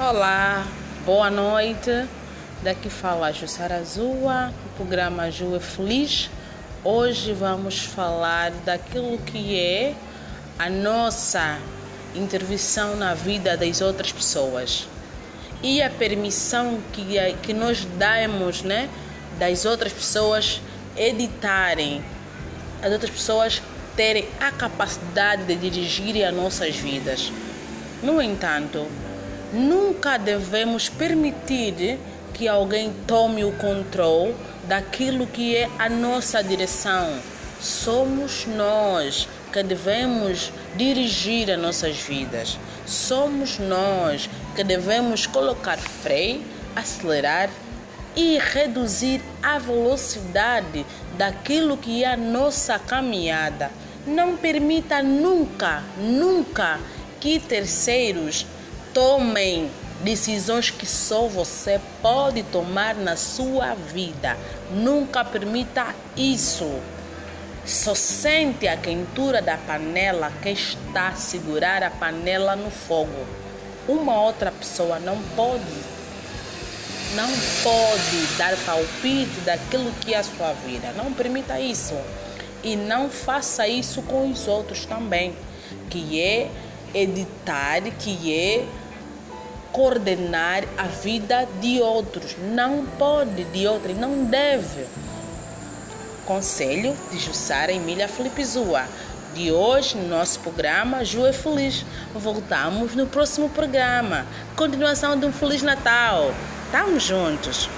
Olá, boa noite. Daqui fala Jussara Zua, o programa Ju é Feliz. Hoje vamos falar daquilo que é a nossa intervenção na vida das outras pessoas e a permissão que, que nós damos né, das outras pessoas editarem, as outras pessoas terem a capacidade de dirigir as nossas vidas. No entanto, Nunca devemos permitir que alguém tome o controle daquilo que é a nossa direção. Somos nós que devemos dirigir as nossas vidas. Somos nós que devemos colocar freio, acelerar e reduzir a velocidade daquilo que é a nossa caminhada. Não permita nunca, nunca que terceiros tomem decisões que só você pode tomar na sua vida. Nunca permita isso. Só sente a quentura da panela que está a segurar a panela no fogo. Uma outra pessoa não pode, não pode dar palpite daquilo que é a sua vida. Não permita isso. E não faça isso com os outros também, que é editar, que é coordenar a vida de outros. Não pode de outros, não deve. Conselho de Jussara Emília Felipe Zua. De hoje, no nosso programa Ju é Feliz. Voltamos no próximo programa. Continuação de um Feliz Natal. Estamos juntos.